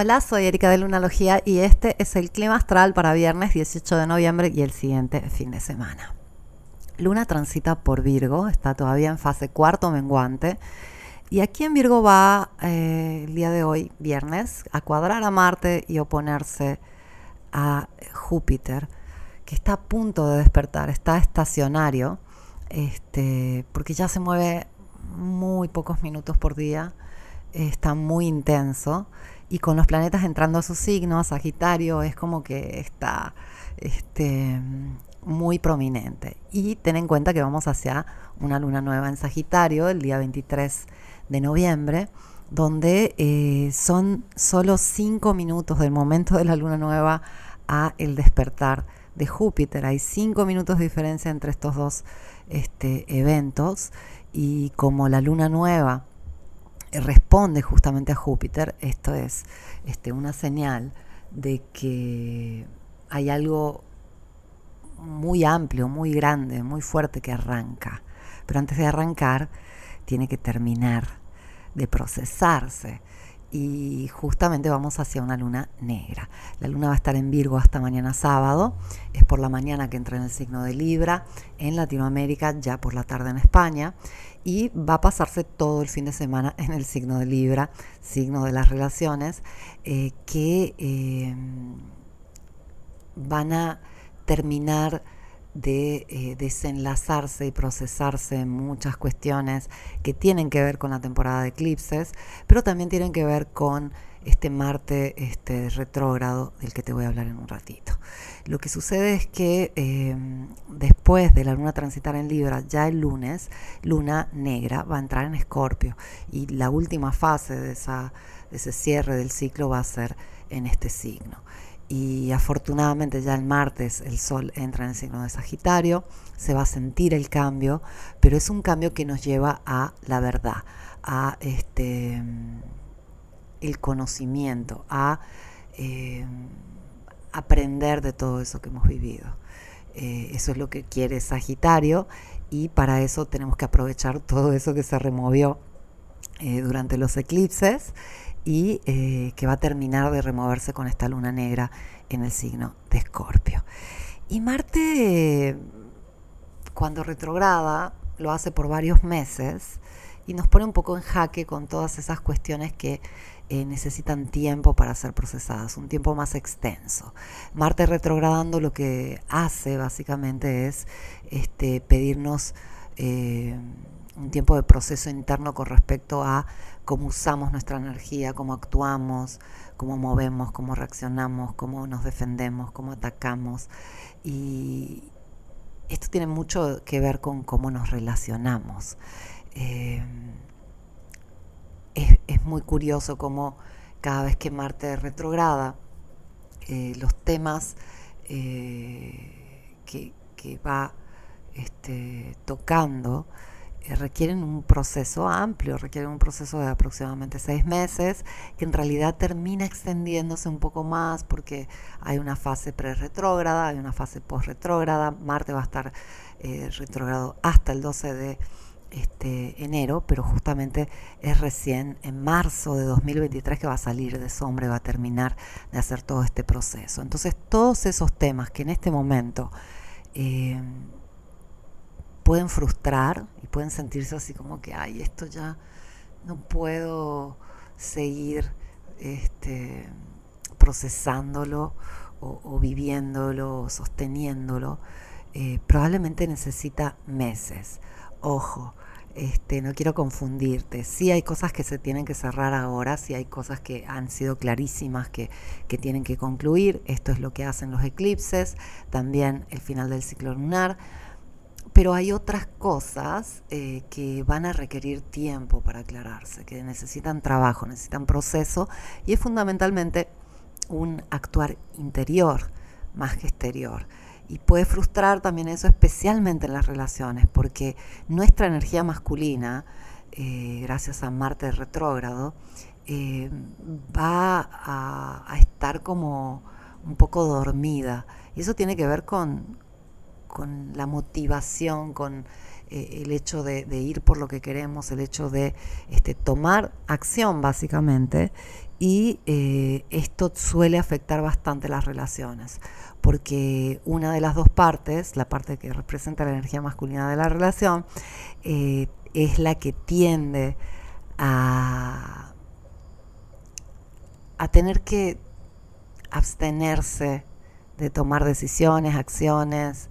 Hola, soy Erika de Lunalogía y este es el clima astral para viernes 18 de noviembre y el siguiente fin de semana. Luna transita por Virgo, está todavía en fase cuarto menguante. Y aquí en Virgo va eh, el día de hoy, viernes, a cuadrar a Marte y oponerse a Júpiter, que está a punto de despertar, está estacionario, este, porque ya se mueve muy pocos minutos por día, está muy intenso y con los planetas entrando a su signo, Sagitario, es como que está este, muy prominente. Y ten en cuenta que vamos hacia una luna nueva en Sagitario el día 23 de noviembre, donde eh, son solo cinco minutos del momento de la luna nueva a el despertar de Júpiter. Hay cinco minutos de diferencia entre estos dos este, eventos y como la luna nueva responde justamente a Júpiter, esto es este, una señal de que hay algo muy amplio, muy grande, muy fuerte que arranca. Pero antes de arrancar, tiene que terminar de procesarse. Y justamente vamos hacia una luna negra. La luna va a estar en Virgo hasta mañana sábado. Es por la mañana que entra en el signo de Libra. En Latinoamérica, ya por la tarde en España y va a pasarse todo el fin de semana en el signo de Libra, signo de las relaciones, eh, que eh, van a terminar de eh, desenlazarse y procesarse muchas cuestiones que tienen que ver con la temporada de eclipses, pero también tienen que ver con este Marte este, retrógrado del que te voy a hablar en un ratito. Lo que sucede es que em, después de la luna transitar en Libra, ya el lunes, luna negra va a entrar en Escorpio y la última fase de, esa, de ese cierre del ciclo va a ser en este signo. Y afortunadamente ya el martes el sol entra en el signo de Sagitario, se va a sentir el cambio, pero es un cambio que nos lleva a la verdad, a este el conocimiento, a eh, aprender de todo eso que hemos vivido. Eh, eso es lo que quiere Sagitario y para eso tenemos que aprovechar todo eso que se removió eh, durante los eclipses y que va a terminar de removerse con esta luna negra en el signo de Escorpio. Y Marte, cuando retrograda, lo hace por varios meses y nos pone un poco en jaque con todas esas cuestiones que eh, necesitan tiempo para ser procesadas, un tiempo más extenso. Marte retrogradando lo que hace básicamente es este, pedirnos eh, un tiempo de proceso interno con respecto a cómo usamos nuestra energía, cómo actuamos, cómo movemos, cómo reaccionamos, cómo nos defendemos, cómo atacamos. Y esto tiene mucho que ver con cómo nos relacionamos. Eh, es, muy curioso cómo cada vez que Marte retrograda, eh, los temas eh, que, va este, tocando requieren un proceso amplio, requieren un proceso de aproximadamente seis meses, que en realidad termina extendiéndose un poco más porque hay una fase pre-retrógrada, hay una fase post-retrógrada, Marte va a estar retrógrado hasta el 12 de este, enero, pero justamente es recién en marzo de 2023 que va a salir de sombra va a terminar de hacer todo este proceso. Entonces todos esos temas que en este momento eh, pueden frustrar y pueden sentirse así como que, ay, esto ya no puedo seguir este, procesándolo o, viviéndolo sosteniéndolo, eh, probablemente necesita meses. Ojo, este, no quiero confundirte. Sí hay cosas que se tienen que cerrar ahora, sí hay cosas que han sido clarísimas que, tienen que concluir. Esto es lo que hacen los eclipses, también el final del ciclo lunar. Pero hay otras cosas eh, que van a requerir tiempo para aclararse, que necesitan trabajo, necesitan proceso y es fundamentalmente un actuar interior más que exterior y puede frustrar también eso, especialmente en las relaciones, porque nuestra energía masculina, eh, gracias a Marte retrógrado, eh, va a, estar como un poco dormida. Y eso tiene que ver con, con la motivación, con eh, el hecho de, ir por lo que queremos, el hecho de este, tomar acción básicamente y eh, esto suele afectar bastante las relaciones, porque una de las dos partes, la parte que representa la energía masculina de la relación, eh, es la que tiende a, a tener que abstenerse de tomar decisiones, acciones,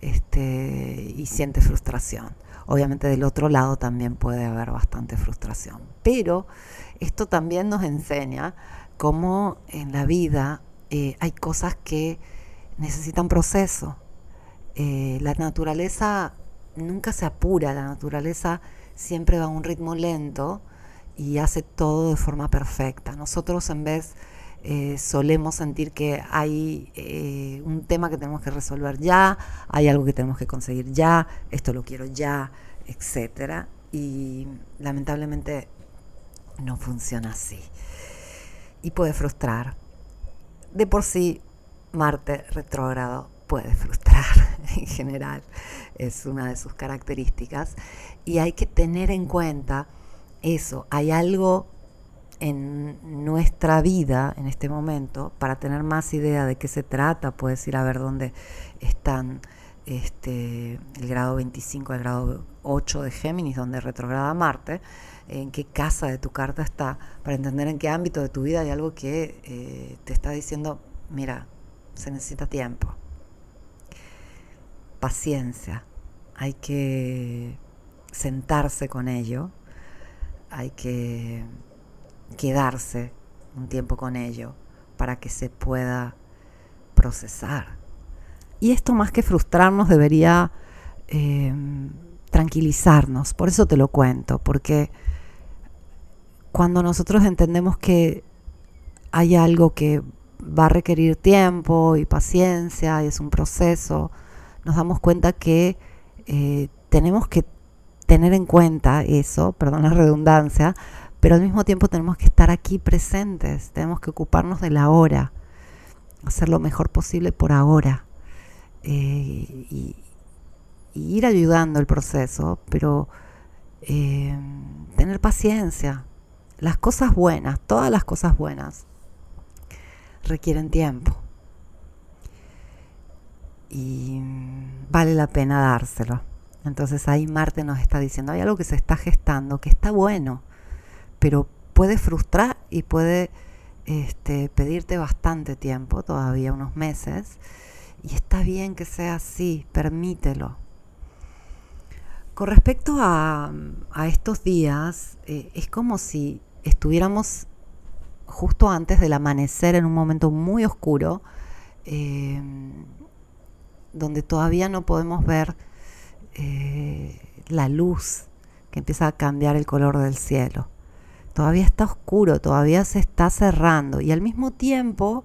este, y siente frustración. Obviamente del otro lado también puede haber bastante frustración, pero esto también nos enseña cómo en la vida eh, hay cosas que necesitan proceso. Eh, la naturaleza nunca se apura, la naturaleza siempre va a un ritmo lento y hace todo de forma perfecta. Nosotros en vez eh, solemos sentir que hay eh, un tema que tenemos que resolver ya, hay algo que tenemos que conseguir ya, esto lo quiero ya, etc. Y lamentablemente no funciona así. Y puede frustrar. De por sí, Marte retrógrado puede frustrar en general, es una de sus características. Y hay que tener en cuenta eso, hay algo en nuestra vida en este momento, para tener más idea de qué se trata, puedes ir a ver dónde están este, el grado 25, el grado 8 de Géminis, donde retrograda Marte, en qué casa de tu carta está, para entender en qué ámbito de tu vida hay algo que eh, te está diciendo, mira, se necesita tiempo, paciencia, hay que sentarse con ello, hay que quedarse un tiempo con ello para que se pueda procesar. Y esto más que frustrarnos debería eh, tranquilizarnos. Por eso te lo cuento, porque cuando nosotros entendemos que hay algo que va a requerir tiempo y paciencia y es un proceso, nos damos cuenta que eh, tenemos que tener en cuenta eso, perdón la redundancia, pero al mismo tiempo tenemos que estar aquí presentes, tenemos que ocuparnos de la hora, hacer lo mejor posible por ahora eh, y, ir ayudando el proceso, pero eh, tener paciencia. Las cosas buenas, todas las cosas buenas, requieren tiempo. Y vale la pena dárselo. Entonces ahí Marte nos está diciendo, hay algo que se está gestando, que está bueno pero puede frustrar y puede este, pedirte bastante tiempo, todavía unos meses, y está bien que sea así, permítelo. Con respecto a, estos días, eh, es como si estuviéramos justo antes del amanecer en un momento muy oscuro, eh, donde todavía no podemos ver eh, la luz que empieza a cambiar el color del cielo todavía está oscuro, todavía se está cerrando y al mismo tiempo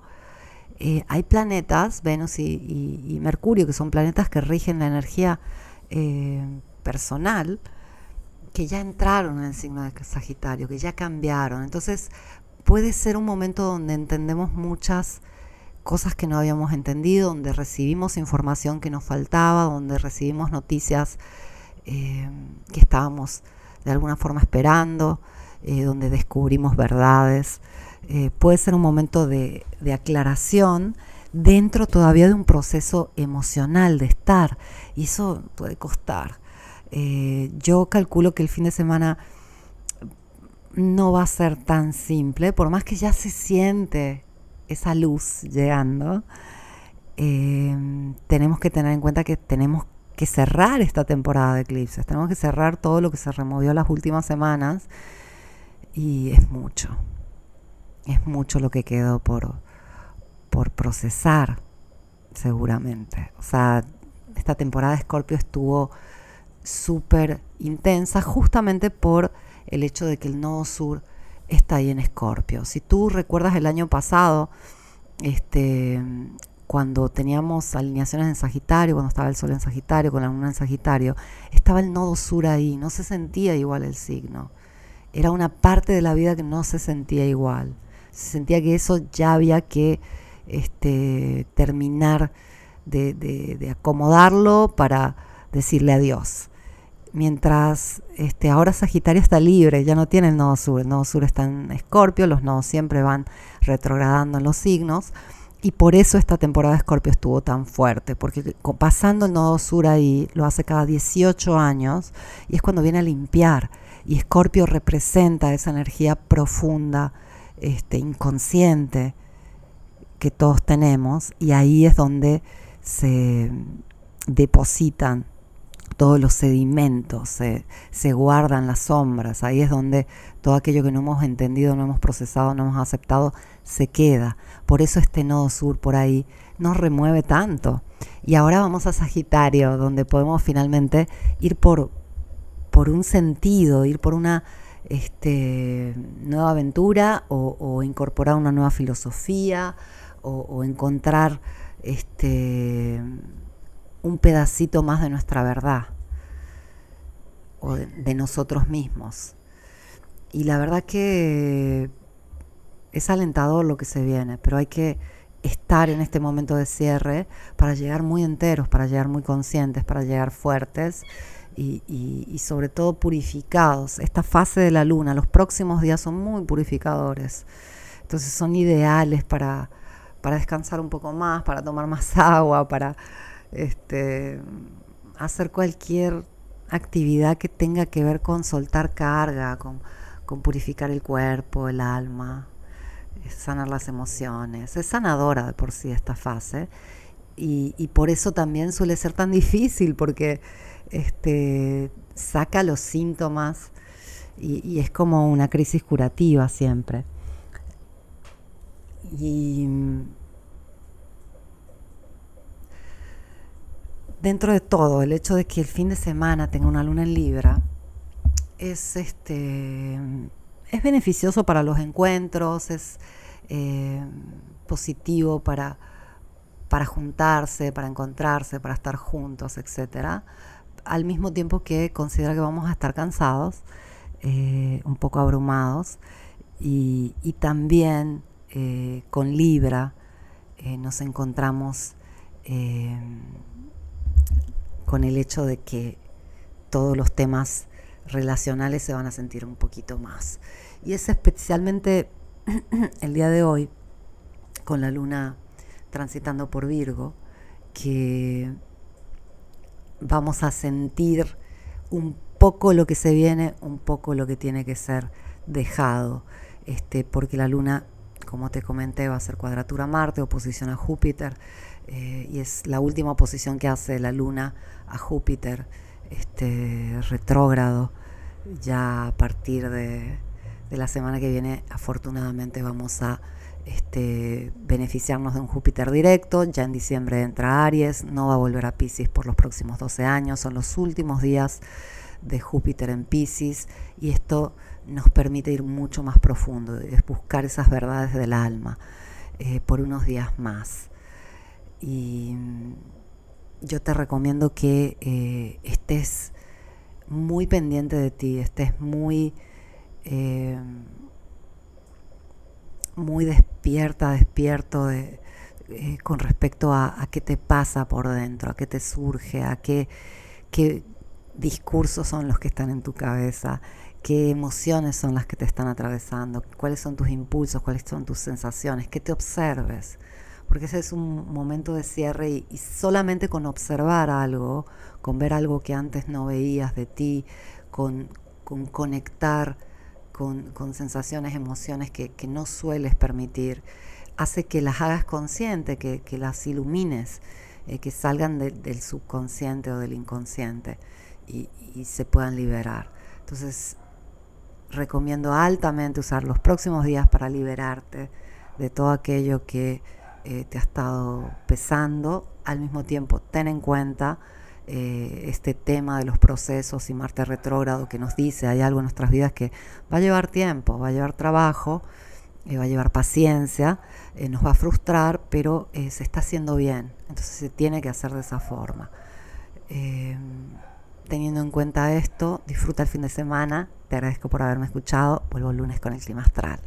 eh, hay planetas, Venus y, Mercurio, que son planetas que rigen la energía eh, personal, que ya entraron en el signo de Sagitario, que ya cambiaron. Entonces puede ser un momento donde entendemos muchas cosas que no habíamos entendido, donde recibimos información que nos faltaba, donde recibimos noticias eh, que estábamos de alguna forma esperando. Eh, donde descubrimos verdades. Eh, puede ser un momento de, aclaración dentro todavía de un proceso emocional de estar. Y eso puede costar. Eh, yo calculo que el fin de semana no va a ser tan simple, por más que ya se siente esa luz llegando, tenemos que tener en cuenta que tenemos que cerrar esta temporada de eclipses, tenemos que cerrar todo lo que se removió las últimas semanas y es mucho, es mucho lo que quedó por, por procesar, seguramente. O sea, esta temporada de Scorpio estuvo súper intensa justamente por el hecho de que el nodo sur está ahí en Escorpio. Si tú recuerdas el año pasado, este, cuando teníamos alineaciones en Sagitario, cuando estaba el Sol en Sagitario, con la Luna en Sagitario, estaba el nodo sur ahí, no se sentía igual el signo era una parte de la vida que no se sentía igual. Se sentía que eso ya había que este, terminar de, acomodarlo para decirle adiós. mientras este, ahora Sagitario está libre, ya no tiene el nodo sur, el nodo sur está en Escorpio, los nodos siempre van retrogradando en los signos, y por eso esta temporada de Escorpio estuvo tan fuerte, porque pasando el nodo sur ahí, lo hace cada 18 años, y es cuando viene a limpiar, y Escorpio representa esa energía profunda, este, inconsciente que todos tenemos, y ahí es donde se depositan todos los sedimentos, se, se, guardan las sombras, ahí es donde todo aquello que no hemos entendido, no hemos procesado, no hemos aceptado, se queda. Por eso este nodo sur por ahí nos remueve tanto. Y ahora vamos a Sagitario, donde podemos finalmente ir por, por un sentido, ir por una este, nueva aventura o, incorporar una nueva filosofía o, encontrar este, un pedacito más de nuestra verdad o de, nosotros mismos. Y la verdad que es alentador lo que se viene, pero hay que estar en este momento de cierre para llegar muy enteros, para llegar muy conscientes, para llegar fuertes y, sobre todo purificados. Esta fase de la luna, los próximos días son muy purificadores. Entonces son ideales para, para descansar un poco más, para tomar más agua, para este, hacer cualquier actividad que tenga que ver con soltar carga, con, purificar el cuerpo, el alma, sanar las emociones. Es sanadora de por sí esta fase y, por eso también suele ser tan difícil porque este, saca los síntomas y, es como una crisis curativa siempre. Y dentro de todo, el hecho de que el fin de semana tenga una luna en Libra es este es beneficioso para los encuentros, es eh, positivo para, para juntarse, para encontrarse, para estar juntos, etcétera. Al mismo tiempo que considera que vamos a estar cansados, eh, un poco abrumados, y, también eh, con Libra nos encontramos con el hecho de que todos los temas relacionales se van a sentir un poquito más. Y es especialmente el día de hoy, con la luna transitando por Virgo, que vamos a sentir un poco lo que se viene, un poco lo que tiene que ser dejado, este, porque la luna, como te comenté, va a ser cuadratura a Marte, oposición a Júpiter, eh, y es la última oposición que hace la luna a Júpiter este, retrógrado. Ya a partir de, la semana que viene, afortunadamente, vamos a este, beneficiarnos de un Júpiter directo. Ya en diciembre entra Aries, no va a volver a Pisces por los próximos 12 años. Son los últimos días de Júpiter en Pisces y esto nos permite ir mucho más profundo, es buscar esas verdades del alma eh, por unos días más. Y yo te recomiendo que eh, estés muy pendiente de ti, estés muy, eh, muy despierta, despierto de, eh, con respecto a, qué te pasa por dentro, a qué te surge, a qué, qué discursos son los que están en tu cabeza, qué emociones son las que te están atravesando, cuáles son tus impulsos, cuáles son tus sensaciones, que te observes. Porque ese es un momento de cierre y, solamente con observar algo, con ver algo que antes no veías de ti, con, conectar con, sensaciones, emociones que, no sueles permitir, hace que las hagas consciente, que, las ilumines, eh, que salgan del subconsciente o del inconsciente y, se puedan liberar. Entonces, recomiendo altamente usar los próximos días para liberarte de todo aquello que eh, te ha estado pesando, al mismo tiempo ten en cuenta eh, este tema de los procesos y Marte retrógrado que nos dice, hay algo en nuestras vidas que va a llevar tiempo, va a llevar trabajo, eh, va a llevar paciencia, nos va a frustrar, pero se está haciendo bien, entonces se tiene que hacer de esa forma. teniendo en cuenta esto, disfruta el fin de semana, te agradezco por haberme escuchado, vuelvo el lunes con el clima astral.